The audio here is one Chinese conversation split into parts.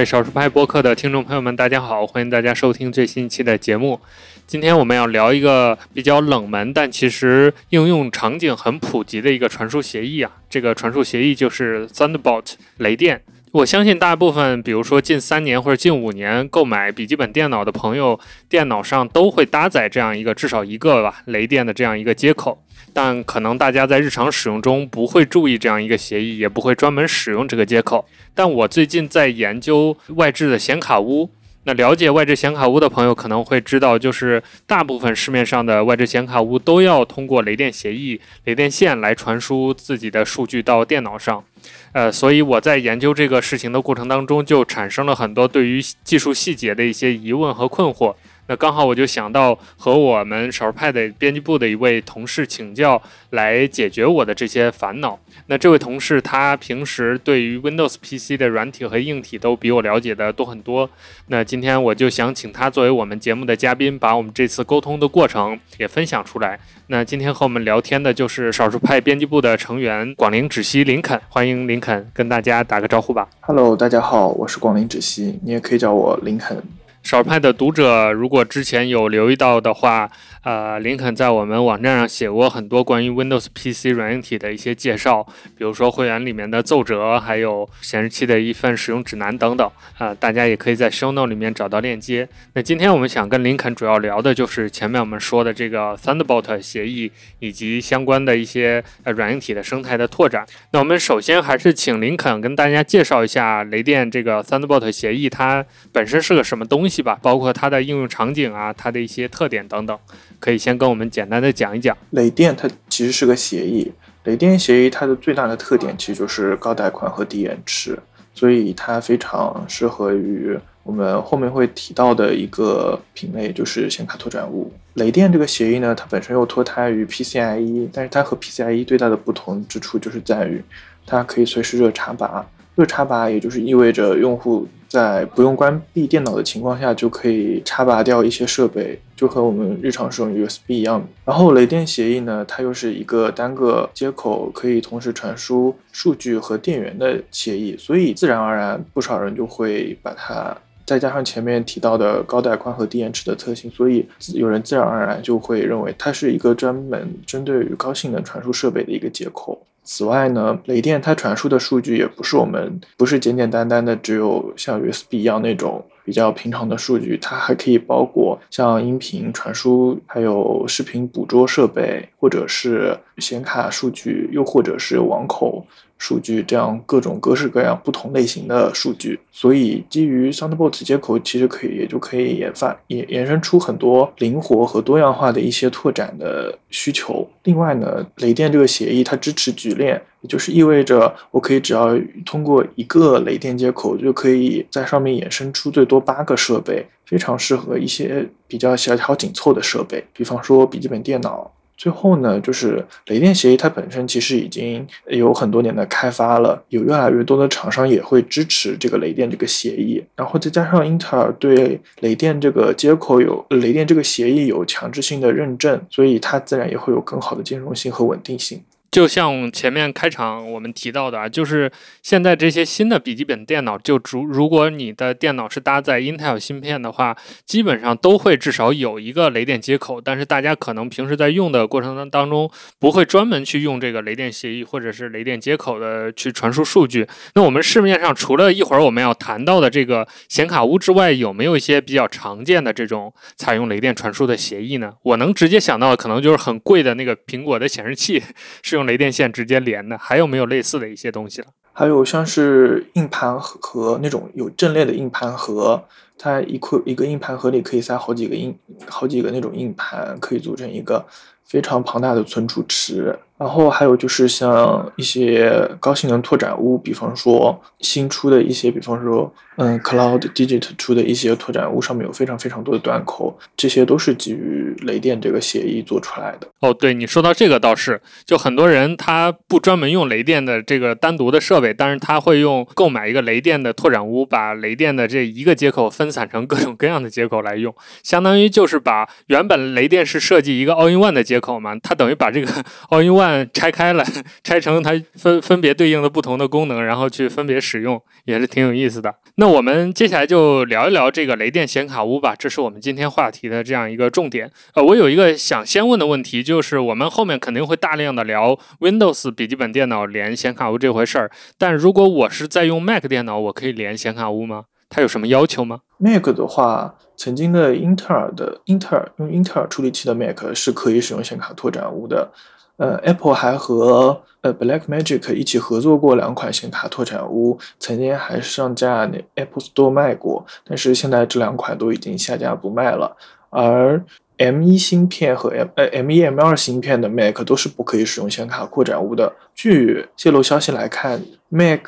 位少数派播客的听众朋友们，大家好，欢迎大家收听最新一期的节目。今天我们要聊一个比较冷门，但其实应用场景很普及的一个传输协议啊。这个传输协议就是 Thunderbolt 雷电。我相信大部分，比如说近三年或者近五年购买笔记本电脑的朋友，电脑上都会搭载这样一个至少一个吧雷电的这样一个接口。但可能大家在日常使用中不会注意这样一个协议，也不会专门使用这个接口。但我最近在研究外置的显卡屋。那了解外置显卡屋的朋友可能会知道，就是大部分市面上的外置显卡屋都要通过雷电协议、雷电线来传输自己的数据到电脑上。呃，所以我在研究这个事情的过程当中，就产生了很多对于技术细节的一些疑问和困惑。那刚好我就想到和我们少数派的编辑部的一位同事请教，来解决我的这些烦恼。那这位同事他平时对于 Windows PC 的软体和硬体都比我了解的多很多。那今天我就想请他作为我们节目的嘉宾，把我们这次沟通的过程也分享出来。那今天和我们聊天的就是少数派编辑部的成员广陵止息林肯，欢迎林肯跟大家打个招呼吧。Hello，大家好，我是广陵止息，你也可以叫我林肯。少数派的读者，如果之前有留意到的话，呃，林肯在我们网站上写过很多关于 Windows PC 软硬体的一些介绍，比如说会员里面的奏折，还有显示器的一份使用指南等等。啊，大家也可以在 Show Note 里面找到链接。那今天我们想跟林肯主要聊的就是前面我们说的这个 Thunderbolt 协议以及相关的一些呃软硬体的生态的拓展。那我们首先还是请林肯跟大家介绍一下雷电这个 Thunderbolt 协议，它本身是个什么东。西吧，包括它的应用场景啊，它的一些特点等等，可以先跟我们简单的讲一讲。雷电它其实是个协议，雷电协议它的最大的特点其实就是高带宽和低延迟，所以它非常适合于我们后面会提到的一个品类，就是显卡拓展物。雷电这个协议呢，它本身又脱胎于 PCIe，但是它和 PCIe 最大的不同之处就是在于它可以随时热插拔。热插拔也就是意味着用户在不用关闭电脑的情况下就可以插拔掉一些设备，就和我们日常使用 USB 一样。然后雷电协议呢，它又是一个单个接口可以同时传输数据和电源的协议，所以自然而然不少人就会把它再加上前面提到的高带宽和低延迟的特性，所以有人自然而然就会认为它是一个专门针对于高性能传输设备的一个接口。此外呢，雷电它传输的数据也不是我们不是简简单单的只有像 USB 一样那种比较平常的数据，它还可以包括像音频传输，还有视频捕捉设备，或者是显卡数据，又或者是网口。数据这样各种各式各样不同类型的数据，所以基于 Thunderbolt 接口，其实可以也就可以研发延延伸出很多灵活和多样化的一些拓展的需求。另外呢，雷电这个协议它支持局链，也就是意味着我可以只要通过一个雷电接口，就可以在上面衍生出最多八个设备，非常适合一些比较小巧紧凑的设备，比方说笔记本电脑。最后呢，就是雷电协议它本身其实已经有很多年的开发了，有越来越多的厂商也会支持这个雷电这个协议，然后再加上英特尔对雷电这个接口有雷电这个协议有强制性的认证，所以它自然也会有更好的兼容性和稳定性。就像前面开场我们提到的啊，就是现在这些新的笔记本电脑，就如如果你的电脑是搭载 Intel 芯片的话，基本上都会至少有一个雷电接口。但是大家可能平时在用的过程当当中，不会专门去用这个雷电协议或者是雷电接口的去传输数据。那我们市面上除了一会儿我们要谈到的这个显卡屋之外，有没有一些比较常见的这种采用雷电传输的协议呢？我能直接想到的可能就是很贵的那个苹果的显示器 是。用雷电线直接连的，还有没有类似的一些东西了？还有像是硬盘盒那种有阵列的硬盘盒，它一块一个硬盘盒里可以塞好几个硬好几个那种硬盘，可以组成一个非常庞大的存储池。然后还有就是像一些高性能拓展坞，比方说新出的一些，比方说嗯，Cloud Digit 出的一些拓展坞，上面有非常非常多的端口，这些都是基于雷电这个协议做出来的。哦，对你说到这个倒是，就很多人他不专门用雷电的这个单独的设备，但是他会用购买一个雷电的拓展坞，把雷电的这一个接口分散成各种各样的接口来用，相当于就是把原本雷电是设计一个 All in One 的接口嘛，它等于把这个 All in One。拆开了，拆成它分分别对应的不同的功能，然后去分别使用，也是挺有意思的。那我们接下来就聊一聊这个雷电显卡屋吧，这是我们今天话题的这样一个重点。呃，我有一个想先问的问题，就是我们后面肯定会大量的聊 Windows 笔记本电脑连显卡屋这回事儿，但如果我是在用 Mac 电脑，我可以连显卡屋吗？它有什么要求吗？Mac 的话，曾经的英特尔的英特尔用英特尔处理器的 Mac 是可以使用显卡拓展坞的。呃，Apple 还和呃 Blackmagic 一起合作过两款显卡拓展坞，曾经还上架那 Apple Store 卖过，但是现在这两款都已经下架不卖了。而 M1 芯片和 M 呃 M1 M2 芯片的 Mac 都是不可以使用显卡扩展坞的。据泄露消息来看，Mac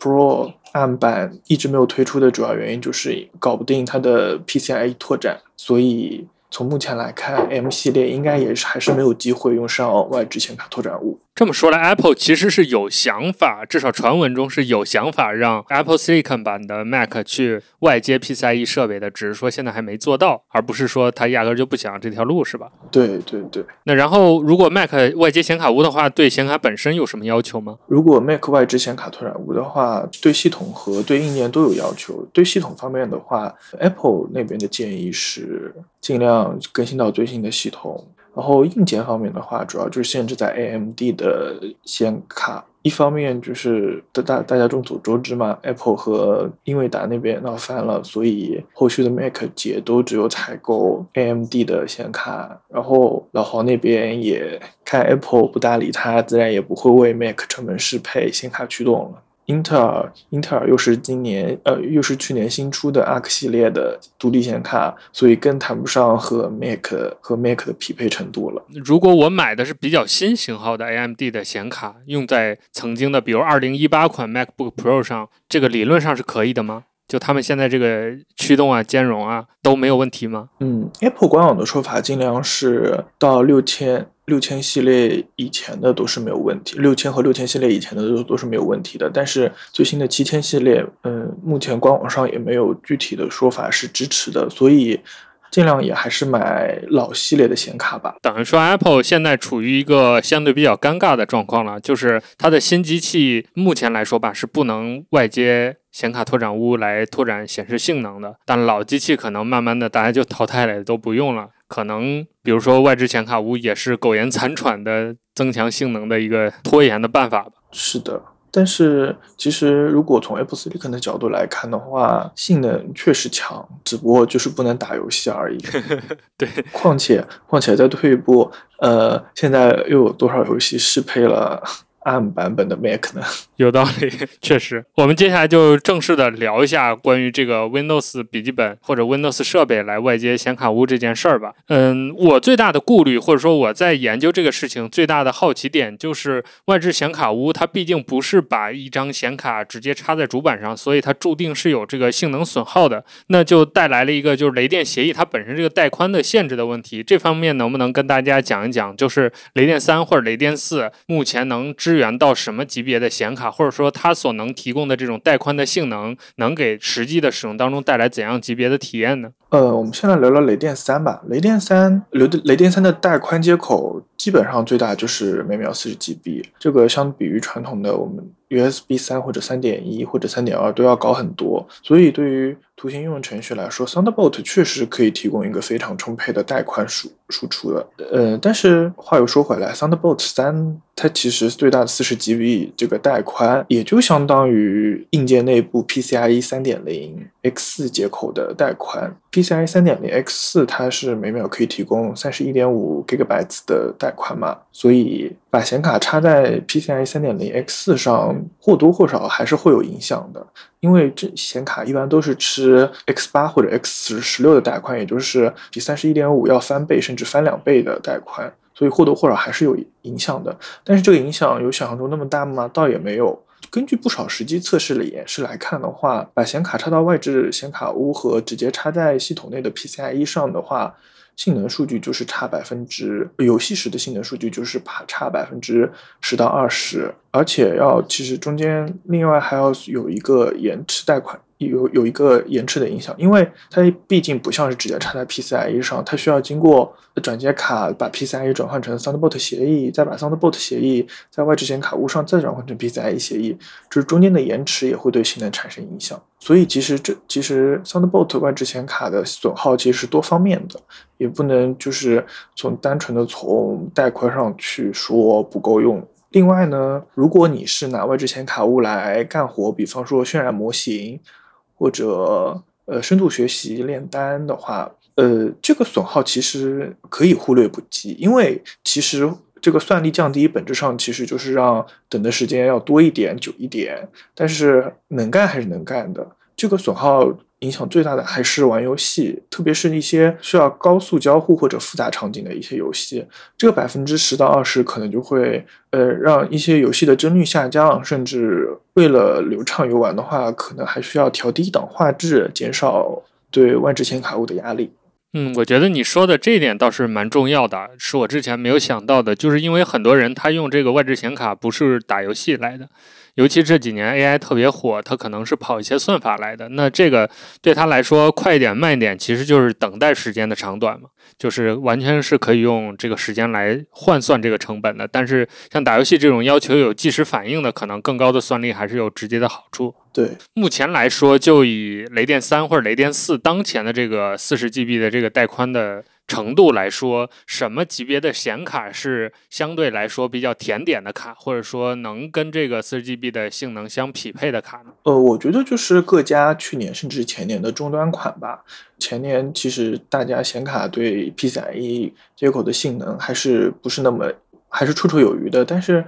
Pro。暗版一直没有推出的主要原因就是搞不定它的 PCIe 拓展，所以。从目前来看，M 系列应该也是还是没有机会用上外置显卡拓展坞。这么说来，Apple 其实是有想法，至少传闻中是有想法让 Apple Silicon 版的 Mac 去外接 PCIe 设备的，只是说现在还没做到，而不是说他压根就不想这条路，是吧？对对对。那然后，如果 Mac 外接显卡坞的话，对显卡本身有什么要求吗？如果 Mac 外置显卡拓展坞的话，对系统和对硬件都有要求。对系统方面的话，Apple 那边的建议是尽量更新到最新的系统。然后硬件方面的话，主要就是限制在 AMD 的显卡。一方面就是大大大家众所周知嘛，Apple 和英伟达那边闹翻了，所以后续的 Mac 也都只有采购 AMD 的显卡。然后老黄那边也看 Apple 不搭理他，自然也不会为 Mac 成本适配显卡驱动了。英特尔，英特尔又是今年，呃，又是去年新出的 Arc 系列的独立显卡，所以更谈不上和 Mac 和 Mac 的匹配程度了。如果我买的是比较新型号的 AMD 的显卡，用在曾经的，比如2018款 MacBook Pro 上，这个理论上是可以的吗？就他们现在这个驱动啊、兼容啊都没有问题吗？嗯，Apple 官网的说法尽量是到六千。六千系列以前的都是没有问题，六千和六千系列以前的都都是没有问题的。但是最新的七千系列，嗯，目前官网上也没有具体的说法是支持的，所以尽量也还是买老系列的显卡吧。等于说，Apple 现在处于一个相对比较尴尬的状况了，就是它的新机器目前来说吧，是不能外接显卡拓展坞来拓展显示性能的。但老机器可能慢慢的大家就淘汰了，都不用了。可能比如说外置显卡坞也是苟延残喘的增强性能的一个拖延的办法吧。是的，但是其实如果从 Apple Silicon 的角度来看的话，性能确实强，只不过就是不能打游戏而已。对，况且况且再退一步，呃，现在又有多少游戏适配了？暗版本的 Mac 呢？有道理，确实。我们接下来就正式的聊一下关于这个 Windows 笔记本或者 Windows 设备来外接显卡坞这件事儿吧。嗯，我最大的顾虑或者说我在研究这个事情最大的好奇点就是外置显卡坞，它毕竟不是把一张显卡直接插在主板上，所以它注定是有这个性能损耗的。那就带来了一个就是雷电协议它本身这个带宽的限制的问题。这方面能不能跟大家讲一讲？就是雷电三或者雷电四目前能支援到什么级别的显卡，或者说它所能提供的这种带宽的性能，能给实际的使用当中带来怎样级别的体验呢？呃，我们现在聊聊雷电三吧。雷电三，雷雷电三的带宽接口基本上最大就是每秒四十 GB，这个相比于传统的我们 USB 三或者三点一或者三点二都要高很多，所以对于图形应用程序来说，Thunderbolt 确实可以提供一个非常充沛的带宽输输出的。呃，但是话又说回来，Thunderbolt 三它其实最大的四十 GB 这个带宽，也就相当于硬件内部 PCIe 三点零 X 四接口的带宽。PCIe 三点零 X 四它是每秒可以提供三十一点五 Gigabytes 的带宽嘛，所以把显卡插在 PCIe 三点零 X 四上，或多或少还是会有影响的。因为这显卡一般都是吃 X 八或者 X 十六的带宽，也就是比三十一点五要翻倍甚至翻两倍的带宽，所以或多或少还是有影响的。但是这个影响有想象中那么大吗？倒也没有。根据不少实际测试的演示来看的话，把显卡插到外置显卡坞和直接插在系统内的 PCIe 上的话。性能数据就是差百分之，游戏时的性能数据就是差差百分之十到二十，而且要其实中间另外还要有一个延迟贷款有有一个延迟的影响，因为它毕竟不像是直接插在 PCIe 上，它需要经过转接卡把 PCIe 转换成 Thunderbolt 协议，再把 Thunderbolt 协议在外置显卡坞上再转换成 PCIe 协议，就是中间的延迟也会对性能产生影响。所以其实这其实 Thunderbolt 外置显卡的损耗其实是多方面的，也不能就是从单纯的从带宽上去说不够用。另外呢，如果你是拿外置显卡坞来干活，比方说渲染模型。或者呃深度学习炼丹的话，呃这个损耗其实可以忽略不计，因为其实这个算力降低本质上其实就是让等的时间要多一点、久一点，但是能干还是能干的，这个损耗。影响最大的还是玩游戏，特别是一些需要高速交互或者复杂场景的一些游戏，这个百分之十到二十可能就会呃让一些游戏的帧率下降，甚至为了流畅游玩的话，可能还需要调低档画质，减少对外置显卡物的压力。嗯，我觉得你说的这一点倒是蛮重要的，是我之前没有想到的，就是因为很多人他用这个外置显卡不是打游戏来的。尤其这几年 AI 特别火，它可能是跑一些算法来的。那这个对他来说，快一点慢一点，其实就是等待时间的长短嘛，就是完全是可以用这个时间来换算这个成本的。但是像打游戏这种要求有即时反应的，可能更高的算力还是有直接的好处。对，目前来说，就以雷电三或者雷电四当前的这个四十 GB 的这个带宽的。程度来说，什么级别的显卡是相对来说比较甜点的卡，或者说能跟这个四十 GB 的性能相匹配的卡呢？呃，我觉得就是各家去年甚至前年的终端款吧。前年其实大家显卡对 PCIe 接口的性能还是不是那么，还是绰绰有余的。但是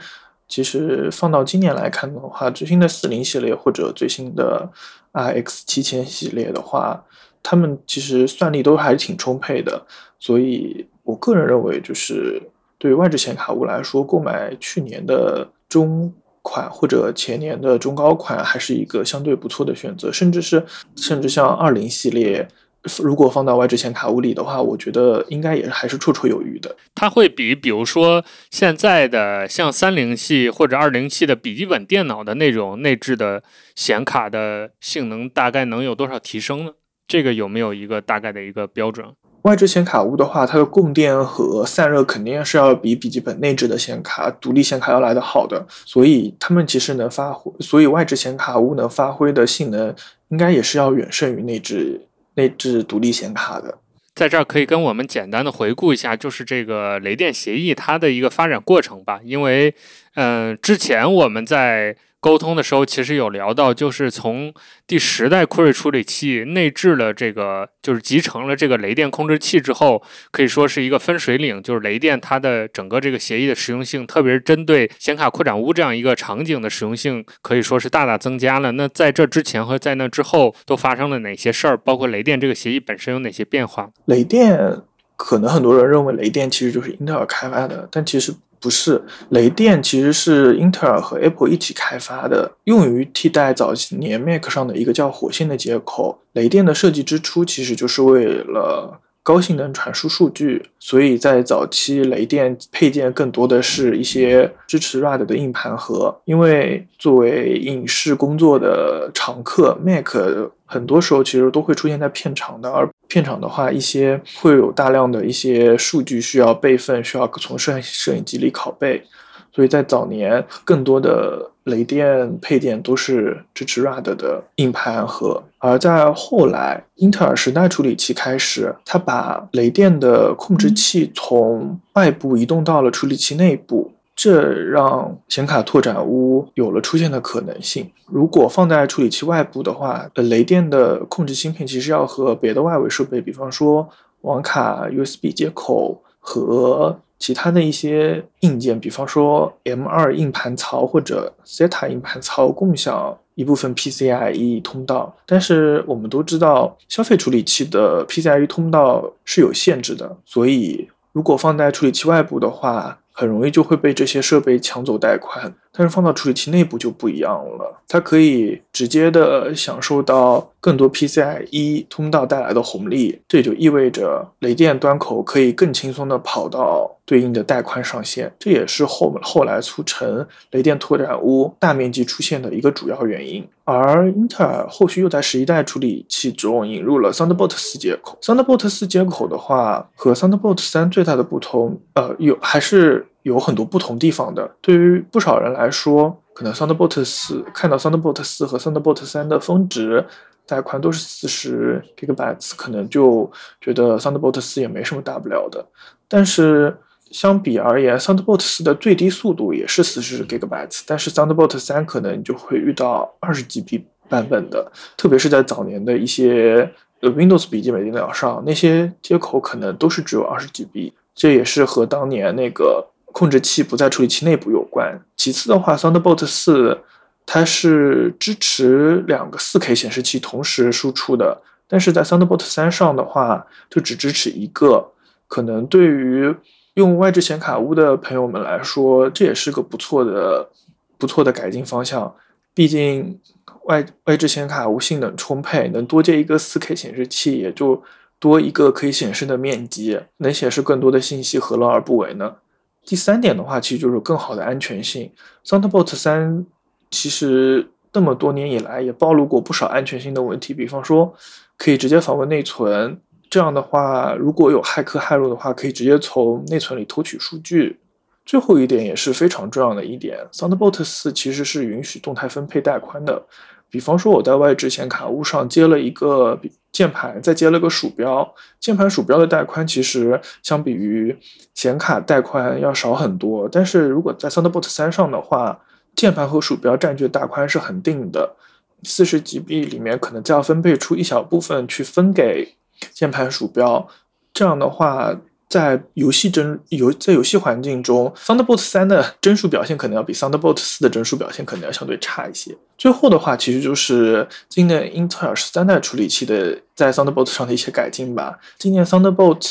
其实放到今年来看的话，最新的四零系列或者最新的 RX 七千系列的话，他们其实算力都还挺充沛的。所以，我个人认为，就是对于外置显卡坞来说，购买去年的中款或者前年的中高款，还是一个相对不错的选择。甚至是，甚至像二零系列，如果放到外置显卡坞里的话，我觉得应该也还是绰绰有余的。它会比，比如说现在的像三零系或者二零系的笔记本电脑的那种内置的显卡的性能，大概能有多少提升呢？这个有没有一个大概的一个标准？外置显卡坞的话，它的供电和散热肯定是要比笔记本内置的显卡、独立显卡要来的好的，所以他们其实能发挥，所以外置显卡坞能发挥的性能，应该也是要远胜于内置内置独立显卡的。在这儿可以跟我们简单的回顾一下，就是这个雷电协议它的一个发展过程吧，因为，嗯，之前我们在。沟通的时候，其实有聊到，就是从第十代酷睿处理器内置了这个，就是集成了这个雷电控制器之后，可以说是一个分水岭。就是雷电它的整个这个协议的实用性，特别是针对显卡扩展坞这样一个场景的实用性，可以说是大大增加了。那在这之前和在那之后都发生了哪些事儿？包括雷电这个协议本身有哪些变化？雷电可能很多人认为雷电其实就是英特尔开发的，但其实。不是，雷电其实是英特尔和 Apple 一起开发的，用于替代早年 Mac 上的一个叫火线的接口。雷电的设计之初其实就是为了高性能传输数据，所以在早期雷电配件更多的是一些支持 RAD 的硬盘盒，因为作为影视工作的常客，Mac 很多时候其实都会出现在片场的，而片场的话，一些会有大量的一些数据需要备份，需要从摄摄影机里拷贝，所以在早年，更多的雷电配件都是支持 RAD 的硬盘盒，而在后来，英特尔时代处理器开始，它把雷电的控制器从外部移动到了处理器内部。这让显卡拓展坞有了出现的可能性。如果放在处理器外部的话，呃，雷电的控制芯片其实要和别的外围设备，比方说网卡、USB 接口和其他的一些硬件，比方说 M2 硬盘槽或者 SATA 硬盘槽共享一部分 PCIe 通道。但是我们都知道，消费处理器的 PCIe 通道是有限制的，所以如果放在处理器外部的话，很容易就会被这些设备抢走带宽，但是放到处理器内部就不一样了，它可以直接的享受到更多 PCIe 通道带来的红利，这也就意味着雷电端口可以更轻松的跑到对应的带宽上限，这也是后后来促成雷电拓展坞大面积出现的一个主要原因。而英特尔后续又在十一代处理器中引入了 Thunderbolt 四接口，Thunderbolt 四接口的话和 Thunderbolt 三最大的不同，呃，有还是。有很多不同地方的。对于不少人来说，可能 Thunderbolt 四看到 Thunderbolt 四和 Thunderbolt 三的峰值带宽都是四十 Gigabytes，可能就觉得 Thunderbolt 四也没什么大不了的。但是相比而言，Thunderbolt 四的最低速度也是四十 Gigabytes，但是 Thunderbolt 三可能就会遇到二十 GB 版本的，特别是在早年的一些 Windows 笔记本电脑上，那些接口可能都是只有二十 GB，这也是和当年那个。控制器不在处理器内部有关。其次的话，Thunderbolt 四它是支持两个 4K 显示器同时输出的，但是在 Thunderbolt 三上的话，就只支持一个。可能对于用外置显卡坞的朋友们来说，这也是个不错的、不错的改进方向。毕竟外外置显卡坞性能充沛，能多接一个 4K 显示器，也就多一个可以显示的面积，能显示更多的信息，何乐而不为呢？第三点的话，其实就是更好的安全性。Thunderbolt 三其实这么多年以来也暴露过不少安全性的问题，比方说可以直接访问内存，这样的话，如果有骇客骇入的话，可以直接从内存里偷取数据。最后一点也是非常重要的一点，Thunderbolt 四其实是允许动态分配带宽的。比方说我在外置显卡坞上接了一个键盘，再接了个鼠标，键盘鼠标的带宽其实相比于显卡带宽要少很多。但是如果在 Thunderbolt 三上的话，键盘和鼠标占据的大宽是恒定的，四十 GB 里面可能就要分配出一小部分去分给键盘鼠标，这样的话。在游戏帧游在游戏环境中，Thunderbolt 三的帧数表现可能要比 Thunderbolt 四的帧数表现可能要相对差一些。最后的话，其实就是今年英特尔十三代处理器的在 Thunderbolt 上的一些改进吧。今年 Thunderbolt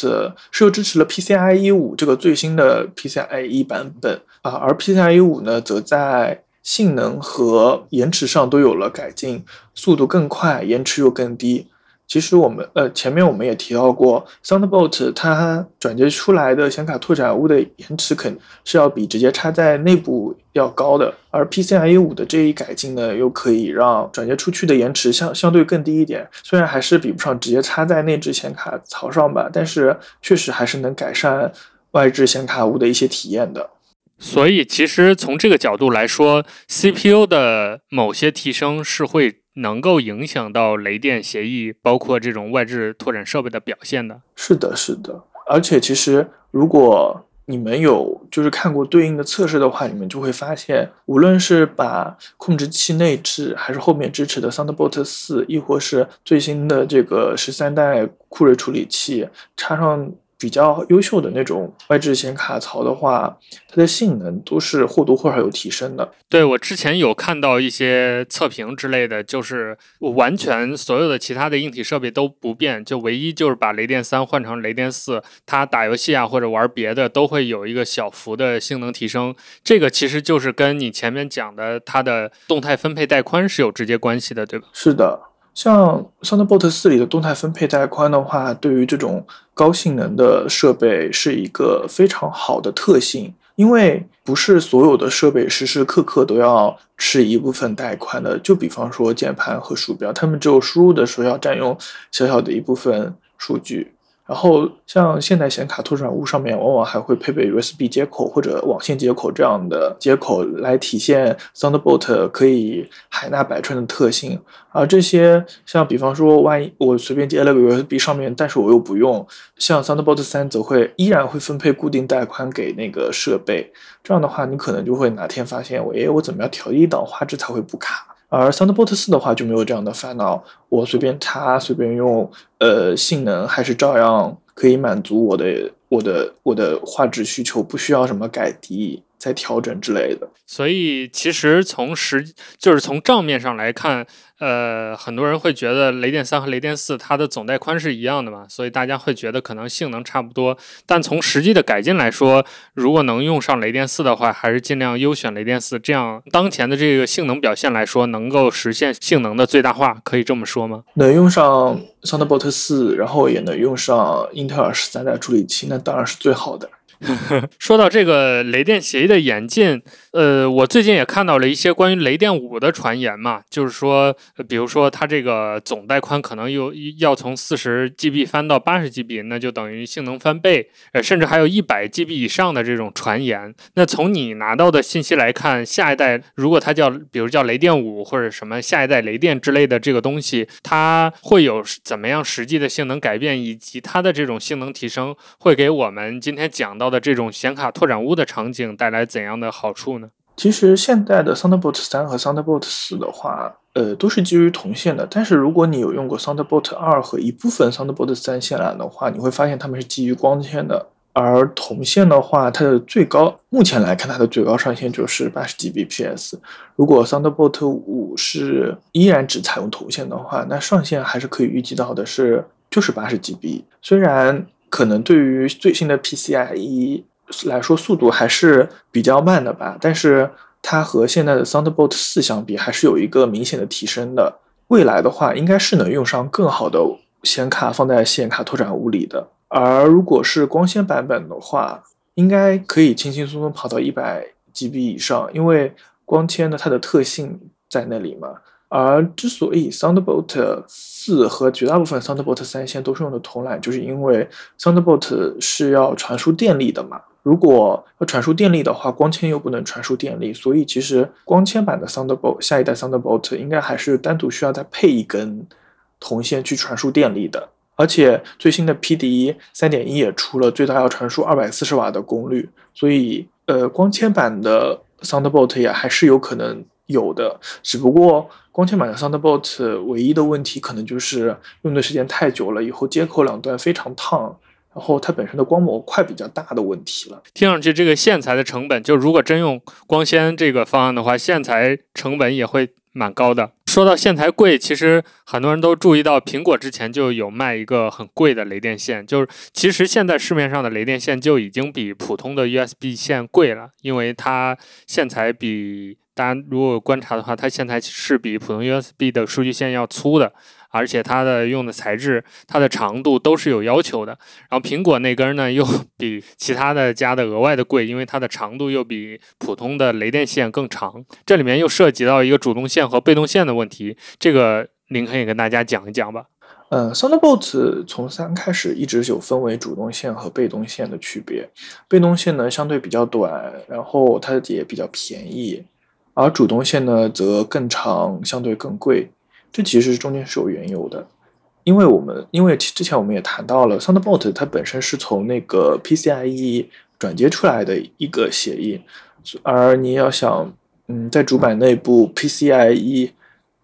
是又支持了 PCIe 五这个最新的 PCIe 版本啊，而 PCIe 五呢，则在性能和延迟上都有了改进，速度更快，延迟又更低。其实我们呃前面我们也提到过，Thunderbolt 它转接出来的显卡拓展坞的延迟肯是要比直接插在内部要高的，而 PCIe 五的这一改进呢，又可以让转接出去的延迟相相对更低一点。虽然还是比不上直接插在内置显卡槽上吧，但是确实还是能改善外置显卡坞的一些体验的。所以其实从这个角度来说，CPU 的某些提升是会。能够影响到雷电协议，包括这种外置拓展设备的表现的。是的，是的。而且其实，如果你们有就是看过对应的测试的话，你们就会发现，无论是把控制器内置，还是后面支持的 Thunderbolt 四，亦或是最新的这个十三代酷睿处理器插上。比较优秀的那种外置显卡槽的话，它的性能都是或多或少有提升的。对我之前有看到一些测评之类的，就是完全所有的其他的硬体设备都不变，就唯一就是把雷电三换成雷电四，它打游戏啊或者玩别的都会有一个小幅的性能提升。这个其实就是跟你前面讲的它的动态分配带宽是有直接关系的，对吧？是的。像 Thunderbolt 四里的动态分配带宽的话，对于这种高性能的设备是一个非常好的特性，因为不是所有的设备时时刻刻都要吃一部分带宽的。就比方说键盘和鼠标，它们只有输入的时候要占用小小的一部分数据。然后，像现代显卡拓展坞上面，往往还会配备 USB 接口或者网线接口这样的接口，来体现 Thunderbolt 可以海纳百川的特性。而这些，像比方说，万一我随便接了个 USB 上面，但是我又不用，像 Thunderbolt 三则会依然会分配固定带宽给那个设备。这样的话，你可能就会哪天发现，我诶，我怎么样调一档画质才会不卡？而 Thunderbolt 四的话就没有这样的烦恼，我随便插随便用，呃，性能还是照样可以满足我的我的我的画质需求，不需要什么改低。再调整之类的。所以其实从实就是从账面上来看。呃，很多人会觉得雷电三和雷电四它的总带宽是一样的嘛，所以大家会觉得可能性能差不多。但从实际的改进来说，如果能用上雷电四的话，还是尽量优选雷电四，这样当前的这个性能表现来说，能够实现性能的最大化，可以这么说吗？能用上 Thunderbolt 四，然后也能用上英特尔十三代处理器，那当然是最好的。说到这个雷电协议的演进，呃，我最近也看到了一些关于雷电五的传言嘛，就是说，比如说它这个总带宽可能又要从四十 GB 翻到八十 GB，那就等于性能翻倍，呃，甚至还有一百 GB 以上的这种传言。那从你拿到的信息来看，下一代如果它叫，比如叫雷电五或者什么下一代雷电之类的这个东西，它会有怎么样实际的性能改变，以及它的这种性能提升会给我们今天讲到。的这种显卡拓展坞的场景带来怎样的好处呢？其实现在的 Thunderbolt 三和 Thunderbolt 四的话，呃，都是基于铜线的。但是如果你有用过 Thunderbolt 二和一部分 Thunderbolt 三线缆的话，你会发现它们是基于光纤的。而铜线的话，它的最高目前来看，它的最高上限就是八十 Gbps。如果 Thunderbolt 五是依然只采用铜线的话，那上限还是可以预计到的是就是八十 GB。虽然可能对于最新的 PCIe 来说，速度还是比较慢的吧。但是它和现在的 Thunderbolt 四相比，还是有一个明显的提升的。未来的话，应该是能用上更好的显卡放在显卡拓展坞里的。而如果是光纤版本的话，应该可以轻轻松松跑到一百 GB 以上，因为光纤的它的特性在那里嘛。而之所以 Thunderbolt 四和绝大部分 Thunderbolt 三线都是用的铜缆，就是因为 Thunderbolt 是要传输电力的嘛。如果要传输电力的话，光纤又不能传输电力，所以其实光纤版的 Thunderbolt 下一代 Thunderbolt 应该还是单独需要再配一根铜线去传输电力的。而且最新的 PDE 三点一也出了最大要传输二百四十瓦的功率，所以呃，光纤版的 Thunderbolt 也还是有可能。有的，只不过光纤买的 Thunderbolt 唯一的问题可能就是用的时间太久了，以后接口两端非常烫，然后它本身的光模块比较大的问题了。听上去这个线材的成本，就如果真用光纤这个方案的话，线材成本也会蛮高的。说到线材贵，其实很多人都注意到，苹果之前就有卖一个很贵的雷电线，就是其实现在市面上的雷电线就已经比普通的 USB 线贵了，因为它线材比。大家如果观察的话，它线材是比普通 USB 的数据线要粗的，而且它的用的材质、它的长度都是有要求的。然后苹果那根呢，又 比其他的加的额外的贵，因为它的长度又比普通的雷电线更长。这里面又涉及到一个主动线和被动线的问题，这个林肯也跟大家讲一讲吧。嗯，Thunderbolt 从三开始一直有分为主动线和被动线的区别。被动线呢相对比较短，然后它也比较便宜。而主动线呢，则更长，相对更贵。这其实中间是有缘由的，因为我们因为之前我们也谈到了，Thunderbolt 它本身是从那个 PCIe 转接出来的一个协议，而你要想，嗯，在主板内部 PCIe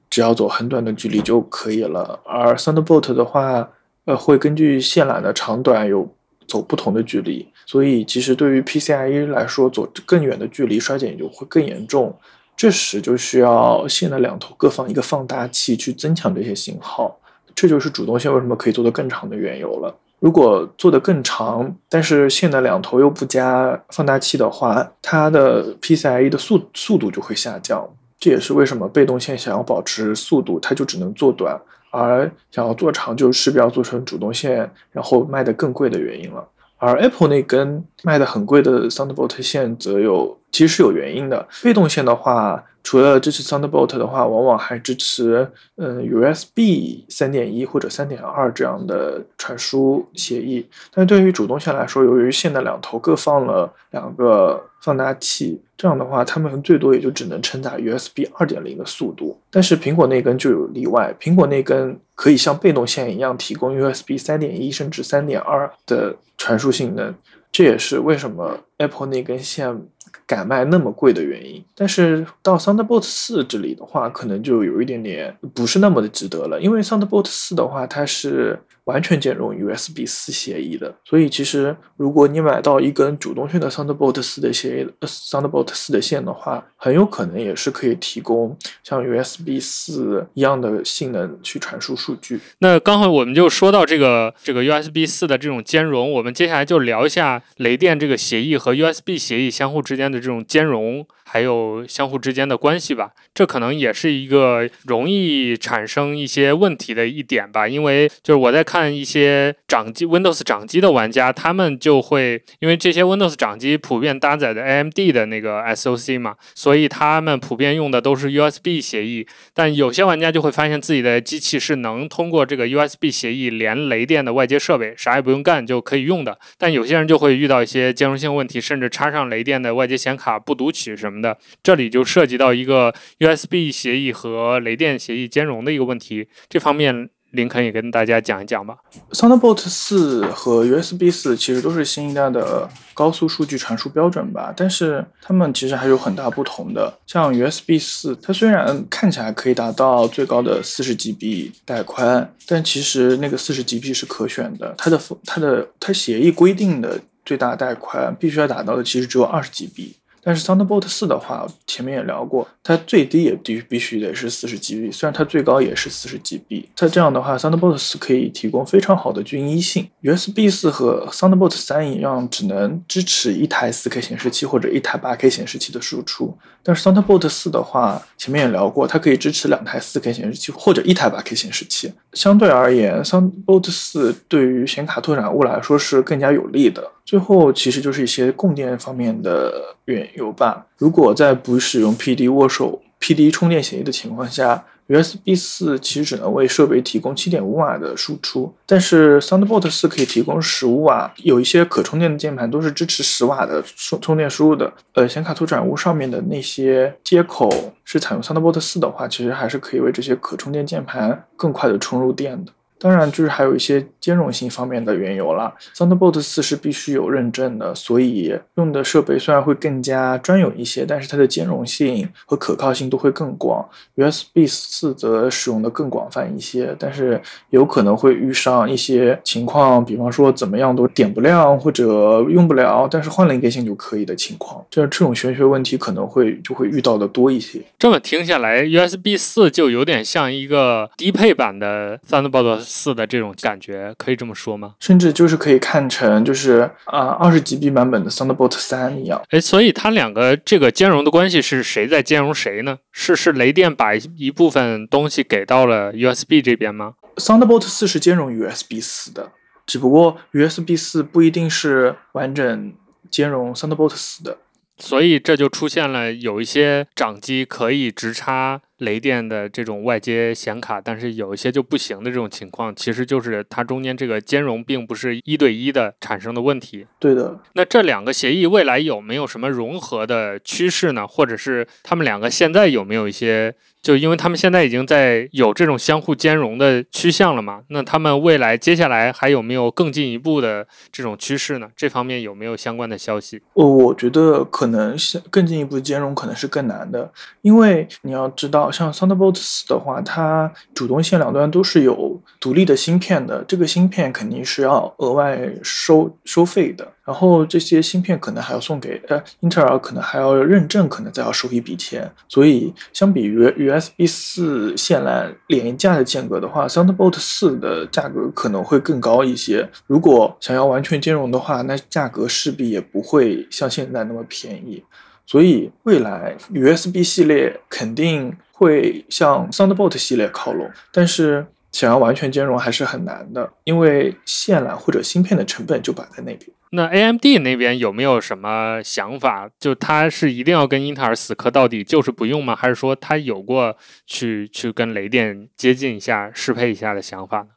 只要走很短的距离就可以了，而 Thunderbolt 的话，呃，会根据线缆的长短有走不同的距离，所以其实对于 PCIe 来说，走更远的距离衰减就会更严重。这时就需要线的两头各放一个放大器去增强这些信号，这就是主动线为什么可以做得更长的缘由了。如果做得更长，但是线的两头又不加放大器的话，它的 PCIe 的速速度就会下降。这也是为什么被动线想要保持速度，它就只能做短，而想要做长，就势必要做成主动线，然后卖得更贵的原因了。而 Apple 那根卖的很贵的 Thunderbolt 线则有。其实是有原因的。被动线的话，除了支持 Thunderbolt 的话，往往还支持嗯 USB 三点一或者三点二这样的传输协议。但是对于主动线来说，由于线的两头各放了两个放大器，这样的话，它们最多也就只能承载 USB 二点零的速度。但是苹果那根就有例外，苹果那根可以像被动线一样提供 USB 三点一甚至三点二的传输性能。这也是为什么 Apple 那根线。敢卖那么贵的原因，但是到 SoundBoat 四这里的话，可能就有一点点不是那么的值得了。因为 SoundBoat 四的话，它是完全兼容 USB 四协议的。所以其实如果你买到一根主动线的 Thunderbolt 四的协议，Thunderbolt 四的线的话，很有可能也是可以提供像 USB 四一样的性能去传输数据。那刚好我们就说到这个这个 USB 四的这种兼容，我们接下来就聊一下雷电这个协议和 USB 协议相互之间的这种兼容。还有相互之间的关系吧，这可能也是一个容易产生一些问题的一点吧。因为就是我在看一些掌机 Windows 掌机的玩家，他们就会因为这些 Windows 掌机普遍搭载的 AMD 的那个 SOC 嘛，所以他们普遍用的都是 USB 协议。但有些玩家就会发现自己的机器是能通过这个 USB 协议连雷电的外接设备，啥也不用干就可以用的。但有些人就会遇到一些兼容性问题，甚至插上雷电的外接显卡不读取什么的。这里就涉及到一个 USB 协议和雷电协议兼容的一个问题，这方面林肯也跟大家讲一讲吧。Thunderbolt 四和 USB 四其实都是新一代的高速数据传输标准吧，但是它们其实还有很大不同的。像 USB 四，它虽然看起来可以达到最高的四十 GB 带宽，但其实那个四十 GB 是可选的，它的它的它协议规定的最大带宽必须要达到的其实只有二十 GB。但是 Thunderbolt 四的话，前面也聊过，它最低也必必须得是四十 GB，虽然它最高也是四十 GB。它这样的话，Thunderbolt 四可以提供非常好的均一性。USB 四和 Thunderbolt 三一样，只能支持一台 4K 显示器或者一台 8K 显示器的输出。但是 Thunderbolt 四的话，前面也聊过，它可以支持两台 4K 显示器或者一台 8K 显示器。相对而言，Thunderbolt 四对于显卡拓展坞来说是更加有利的。最后，其实就是一些供电方面的缘由吧。如果在不使用 PD 握手、PD 充电协议的情况下，USB 四其实只能为设备提供7.5瓦的输出，但是 Thunderbolt 四可以提供15瓦。有一些可充电的键盘都是支持10瓦的充充电输入的。呃，显卡拓展坞上面的那些接口是采用 Thunderbolt 四的话，其实还是可以为这些可充电键盘更快的充入电的。当然，就是还有一些兼容性方面的缘由了。Thunderbolt 四是必须有认证的，所以用的设备虽然会更加专有一些，但是它的兼容性和可靠性都会更广。USB 四则使用的更广泛一些，但是有可能会遇上一些情况，比方说怎么样都点不亮或者用不了，但是换了一根线就可以的情况。这这种玄学问题可能会就会遇到的多一些。这么听下来，USB 四就有点像一个低配版的 Thunderbolt。四的这种感觉可以这么说吗？甚至就是可以看成就是啊二十 GB 版本的 Thunderbolt 三一样。哎，所以它两个这个兼容的关系是谁在兼容谁呢？是是雷电把一部分东西给到了 USB 这边吗？Thunderbolt 四是兼容 USB 四的，只不过 USB 四不一定是完整兼容 Thunderbolt 四的。所以这就出现了有一些掌机可以直插雷电的这种外接显卡，但是有一些就不行的这种情况，其实就是它中间这个兼容并不是一对一的产生的问题。对的。那这两个协议未来有没有什么融合的趋势呢？或者是他们两个现在有没有一些？就因为他们现在已经在有这种相互兼容的趋向了嘛，那他们未来接下来还有没有更进一步的这种趋势呢？这方面有没有相关的消息？我我觉得可能是更进一步兼容可能是更难的，因为你要知道，像 Thunderbolts 的话，它主动线两端都是有独立的芯片的，这个芯片肯定是要额外收收费的。然后这些芯片可能还要送给呃英特尔，可能还要认证，可能再要收一笔钱。所以相比于 USB 四线缆廉价的间隔的话，Thunderbolt 四的价格可能会更高一些。如果想要完全兼容的话，那价格势必也不会像现在那么便宜。所以未来 USB 系列肯定会向 Thunderbolt 系列靠拢，但是想要完全兼容还是很难的，因为线缆或者芯片的成本就摆在那边。那 AMD 那边有没有什么想法？就他是一定要跟英特尔死磕到底，就是不用吗？还是说他有过去去跟雷电接近一下、适配一下的想法呢？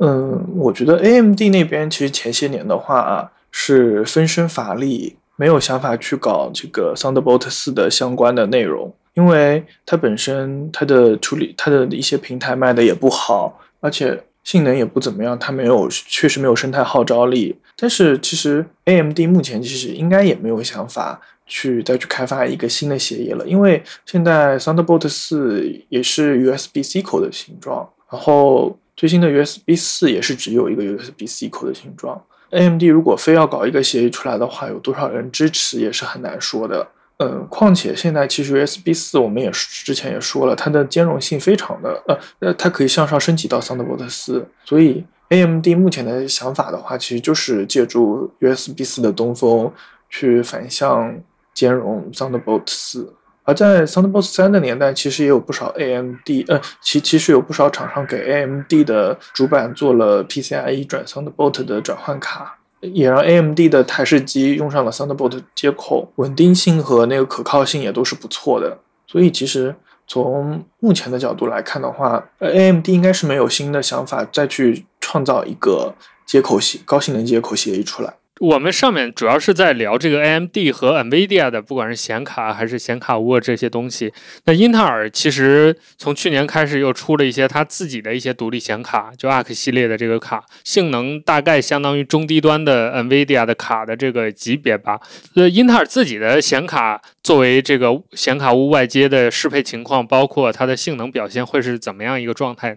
嗯，我觉得 AMD 那边其实前些年的话啊，是分身乏力，没有想法去搞这个 Thunderbolt 四的相关的内容，因为它本身它的处理它的一些平台卖的也不好，而且。性能也不怎么样，它没有，确实没有生态号召力。但是其实 AMD 目前其实应该也没有想法去再去开发一个新的协议了，因为现在 Thunderbolt 四也是 USB-C 口的形状，然后最新的 USB 四也是只有一个 USB C 口的形状。AMD 如果非要搞一个协议出来的话，有多少人支持也是很难说的。呃，况且现在其实 USB 四我们也之前也说了，它的兼容性非常的呃呃，它可以向上升级到 Thunderbolt 四，所以 AMD 目前的想法的话，其实就是借助 USB 四的东风去反向兼容 Thunderbolt 四。而在 Thunderbolt 三的年代，其实也有不少 AMD 呃，其其实有不少厂商给 AMD 的主板做了 PCIe 转 Thunderbolt 的转换卡。也让 AMD 的台式机用上了 Thunderbolt 接口，稳定性和那个可靠性也都是不错的。所以其实从目前的角度来看的话，，AMD 应该是没有新的想法再去创造一个接口协高性能接口协议出来。我们上面主要是在聊这个 AMD 和 NVIDIA 的，不管是显卡还是显卡坞这些东西。那英特尔其实从去年开始又出了一些它自己的一些独立显卡，就 ARC 系列的这个卡，性能大概相当于中低端的 NVIDIA 的卡的这个级别吧。呃，英特尔自己的显卡作为这个显卡坞外接的适配情况，包括它的性能表现会是怎么样一个状态？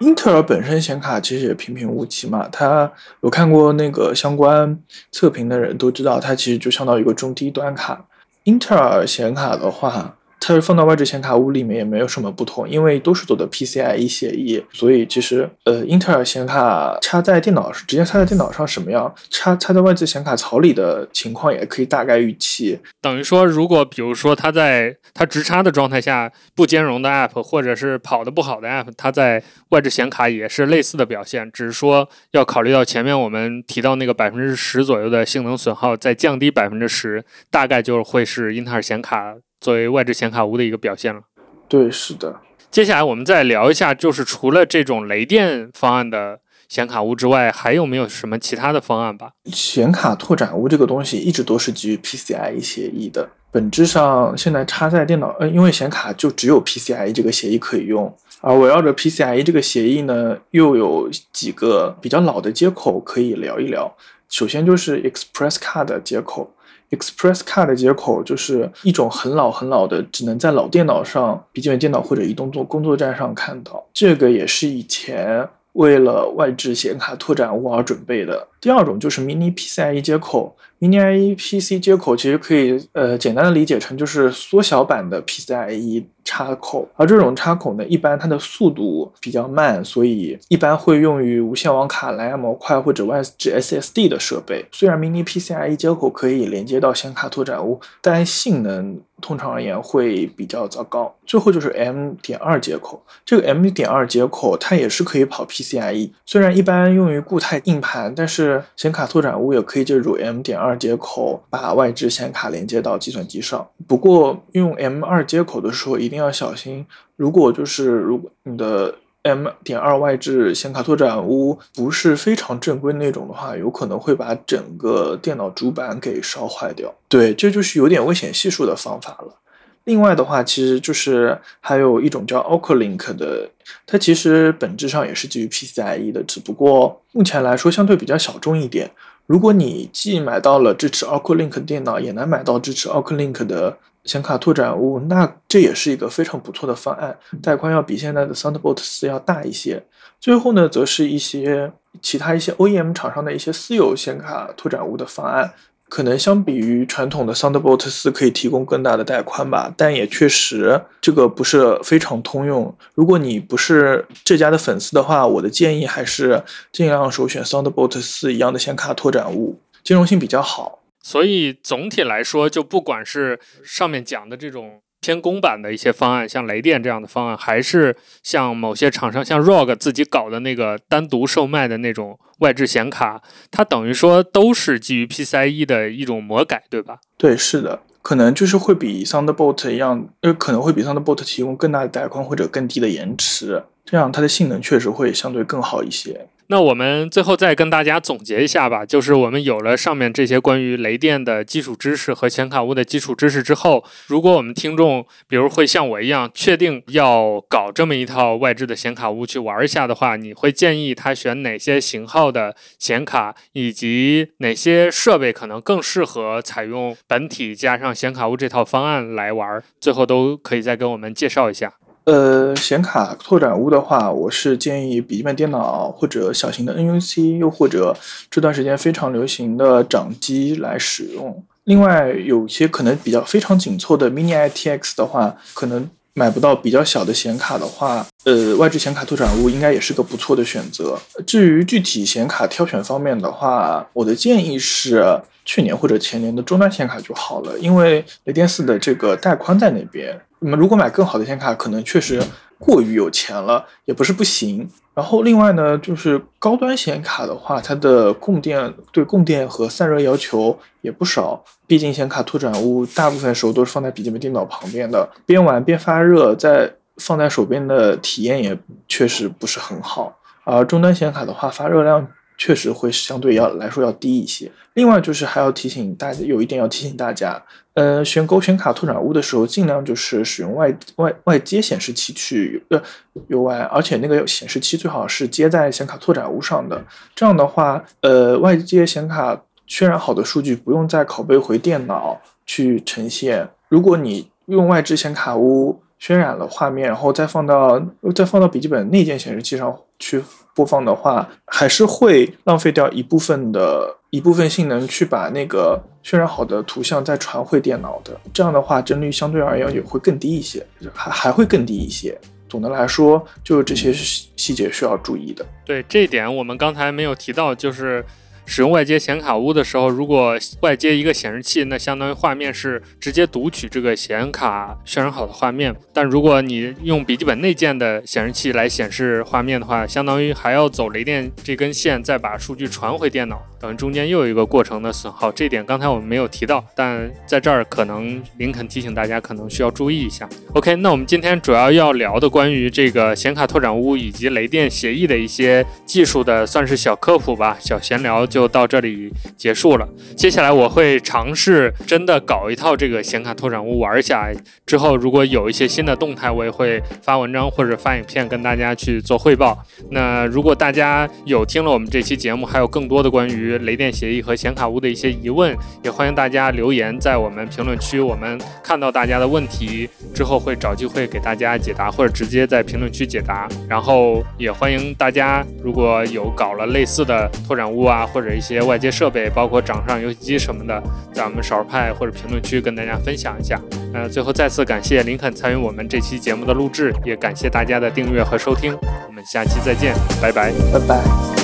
英特尔本身显卡其实也平平无奇嘛，它有看过那个相关测评的人都知道，它其实就相当于一个中低端卡。英特尔显卡的话。它是放到外置显卡坞里面也没有什么不同，因为都是走的 PCIe 协议，所以其实呃，英特尔显卡插在电脑直接插在电脑上什么样，插插在外置显卡槽里的情况也可以大概预期。等于说，如果比如说它在它直插的状态下不兼容的 App，或者是跑的不好的 App，它在外置显卡也是类似的表现，只是说要考虑到前面我们提到那个百分之十左右的性能损耗，再降低百分之十，大概就会是英特尔显卡。作为外置显卡坞的一个表现了，对，是的。接下来我们再聊一下，就是除了这种雷电方案的显卡坞之外，还有没有什么其他的方案吧？显卡拓展坞这个东西一直都是基于 PCIe 协议的，本质上现在插在电脑，呃，因为显卡就只有 PCIe 这个协议可以用，而围绕着 PCIe 这个协议呢，又有几个比较老的接口可以聊一聊。首先就是 Express Card 接口。Express Card 接口就是一种很老很老的，只能在老电脑上、笔记本电脑或者移动作工作站上看到。这个也是以前为了外置显卡拓展坞而准备的。第二种就是 Mini PCIe 接口，Mini IEPC 接口其实可以呃简单的理解成就是缩小版的 PCIe。插口，而这种插口呢，一般它的速度比较慢，所以一般会用于无线网卡、蓝牙模块或者外置 SSD 的设备。虽然 Mini PCIe 接口可以连接到显卡拓展坞，但性能通常而言会比较糟糕。最后就是 M 点二接口，这个 M 点二接口它也是可以跑 PCIe，虽然一般用于固态硬盘，但是显卡拓展坞也可以借助 M 点二接口把外置显卡连接到计算机上。不过用 M 二接口的时候一定要小心，如果就是如果你的 M 点二外置显卡拓展坞不是非常正规那种的话，有可能会把整个电脑主板给烧坏掉。对，这就是有点危险系数的方法了。另外的话，其实就是还有一种叫 Oclink 的，它其实本质上也是基于 PCIe 的，只不过目前来说相对比较小众一点。如果你既买到了支持 Oclink 电脑，也能买到支持 Oclink 的。显卡拓展坞，那这也是一个非常不错的方案，带宽要比现在的 Thunderbolt 四要大一些。最后呢，则是一些其他一些 OEM 厂商的一些私有显卡拓展坞的方案，可能相比于传统的 Thunderbolt 四可以提供更大的带宽吧，但也确实这个不是非常通用。如果你不是这家的粉丝的话，我的建议还是尽量首选 Thunderbolt 四一样的显卡拓展物，兼容性比较好。所以总体来说，就不管是上面讲的这种偏公版的一些方案，像雷电这样的方案，还是像某些厂商像 ROG 自己搞的那个单独售卖的那种外置显卡，它等于说都是基于 PCIe 的一种魔改，对吧？对，是的，可能就是会比 Thunderbolt 一样，呃，可能会比 Thunderbolt 提供更大的带宽或者更低的延迟，这样它的性能确实会相对更好一些。那我们最后再跟大家总结一下吧，就是我们有了上面这些关于雷电的基础知识和显卡坞的基础知识之后，如果我们听众比如会像我一样确定要搞这么一套外置的显卡坞去玩一下的话，你会建议他选哪些型号的显卡，以及哪些设备可能更适合采用本体加上显卡坞这套方案来玩？最后都可以再跟我们介绍一下。呃，显卡拓展坞的话，我是建议笔记本电脑或者小型的 NUC，又或者这段时间非常流行的掌机来使用。另外，有些可能比较非常紧凑的 Mini ITX 的话，可能买不到比较小的显卡的话，呃，外置显卡拓展坞应该也是个不错的选择。至于具体显卡挑选方面的话，我的建议是去年或者前年的终端显卡就好了，因为雷电四的这个带宽在那边。那么如果买更好的显卡，可能确实过于有钱了，也不是不行。然后另外呢，就是高端显卡的话，它的供电对供电和散热要求也不少。毕竟显卡拓展坞大部分时候都是放在笔记本电脑旁边的，边玩边发热，在放在手边的体验也确实不是很好。而终端显卡的话，发热量。确实会相对要来说要低一些。另外就是还要提醒大家，有一点要提醒大家，呃，选购显卡拓展坞的时候，尽量就是使用外外外接显示器去呃 UI，而且那个显示器最好是接在显卡拓展坞上的。这样的话，呃，外接显卡渲染好的数据不用再拷贝回电脑去呈现。如果你用外置显卡坞渲染了画面，然后再放到再放到笔记本内建显示器上去。播放的话，还是会浪费掉一部分的一部分性能去把那个渲染好的图像再传回电脑的。这样的话，帧率相对而言也会更低一些，还还会更低一些。总的来说，就是这些细节需要注意的。对这点，我们刚才没有提到，就是。使用外接显卡坞的时候，如果外接一个显示器，那相当于画面是直接读取这个显卡渲染好的画面。但如果你用笔记本内建的显示器来显示画面的话，相当于还要走雷电这根线，再把数据传回电脑。等于中间又有一个过程的损耗，这点刚才我们没有提到，但在这儿可能林肯提醒大家，可能需要注意一下。OK，那我们今天主要要聊的关于这个显卡拓展坞以及雷电协议的一些技术的，算是小科普吧，小闲聊就到这里结束了。接下来我会尝试真的搞一套这个显卡拓展坞玩一下，之后如果有一些新的动态，我也会发文章或者发影片跟大家去做汇报。那如果大家有听了我们这期节目，还有更多的关于雷电协议和显卡坞的一些疑问，也欢迎大家留言在我们评论区。我们看到大家的问题之后，会找机会给大家解答，或者直接在评论区解答。然后也欢迎大家，如果有搞了类似的拓展坞啊，或者或者一些外接设备，包括掌上游戏机什么的，在我们少儿派或者评论区跟大家分享一下。呃，最后再次感谢林肯参与我们这期节目的录制，也感谢大家的订阅和收听。我们下期再见，拜拜，拜拜。